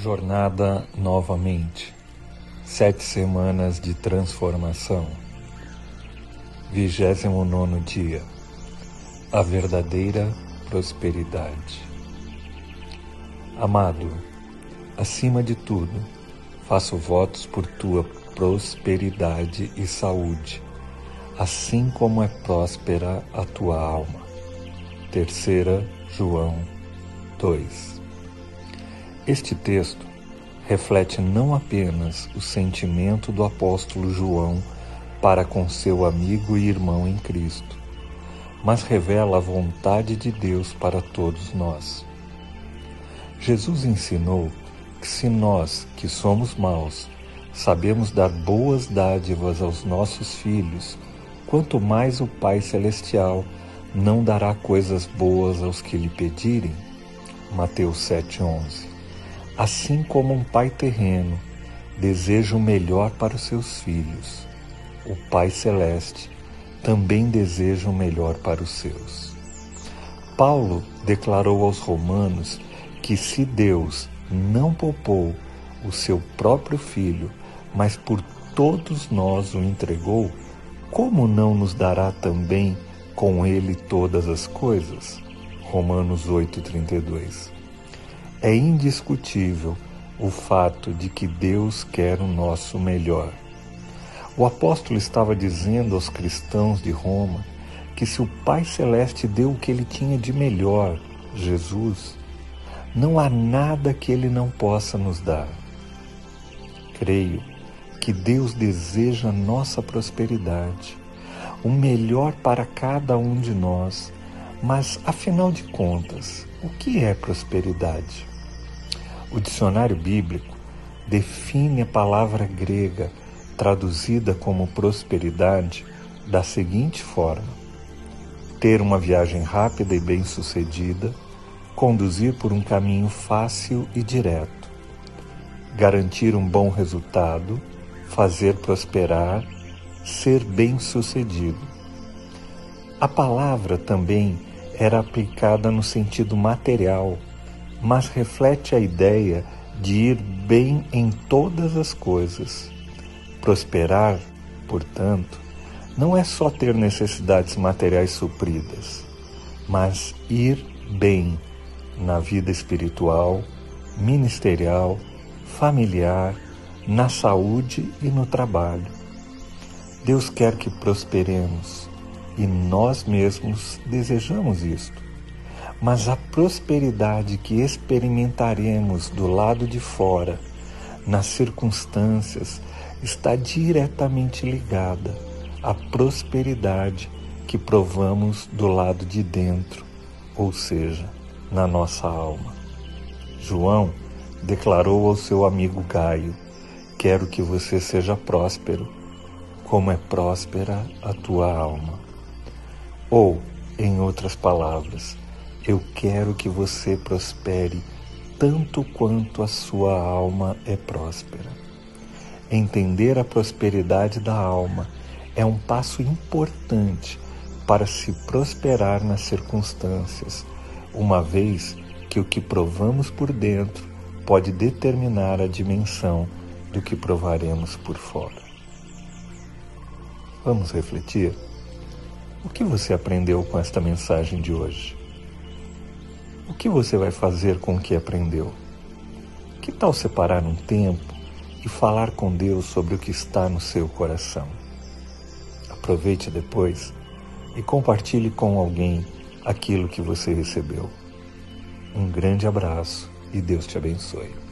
Jornada novamente. Sete semanas de transformação. Vigésimo nono dia. A verdadeira prosperidade. Amado, acima de tudo, faço votos por tua prosperidade e saúde, assim como é próspera a tua alma. Terceira João 2 este texto reflete não apenas o sentimento do apóstolo João para com seu amigo e irmão em Cristo, mas revela a vontade de Deus para todos nós. Jesus ensinou que se nós, que somos maus, sabemos dar boas dádivas aos nossos filhos, quanto mais o Pai Celestial não dará coisas boas aos que lhe pedirem. Mateus 7,11 Assim como um pai terreno deseja o melhor para os seus filhos, o Pai Celeste também deseja o melhor para os seus. Paulo declarou aos Romanos que se Deus não poupou o seu próprio filho, mas por todos nós o entregou, como não nos dará também com ele todas as coisas? Romanos 8:32 é indiscutível o fato de que Deus quer o nosso melhor. O apóstolo estava dizendo aos cristãos de Roma que se o Pai Celeste deu o que ele tinha de melhor, Jesus, não há nada que ele não possa nos dar. Creio que Deus deseja nossa prosperidade, o melhor para cada um de nós, mas afinal de contas, o que é prosperidade? O dicionário bíblico define a palavra grega traduzida como prosperidade da seguinte forma: ter uma viagem rápida e bem-sucedida, conduzir por um caminho fácil e direto, garantir um bom resultado, fazer prosperar, ser bem-sucedido. A palavra também era aplicada no sentido material mas reflete a ideia de ir bem em todas as coisas. Prosperar, portanto, não é só ter necessidades materiais supridas, mas ir bem na vida espiritual, ministerial, familiar, na saúde e no trabalho. Deus quer que prosperemos e nós mesmos desejamos isto mas a prosperidade que experimentaremos do lado de fora, nas circunstâncias, está diretamente ligada à prosperidade que provamos do lado de dentro, ou seja, na nossa alma. João declarou ao seu amigo Gaio: Quero que você seja próspero, como é próspera a tua alma. Ou, em outras palavras, eu quero que você prospere tanto quanto a sua alma é próspera. Entender a prosperidade da alma é um passo importante para se prosperar nas circunstâncias, uma vez que o que provamos por dentro pode determinar a dimensão do que provaremos por fora. Vamos refletir? O que você aprendeu com esta mensagem de hoje? O que você vai fazer com o que aprendeu? Que tal separar um tempo e falar com Deus sobre o que está no seu coração? Aproveite depois e compartilhe com alguém aquilo que você recebeu. Um grande abraço e Deus te abençoe.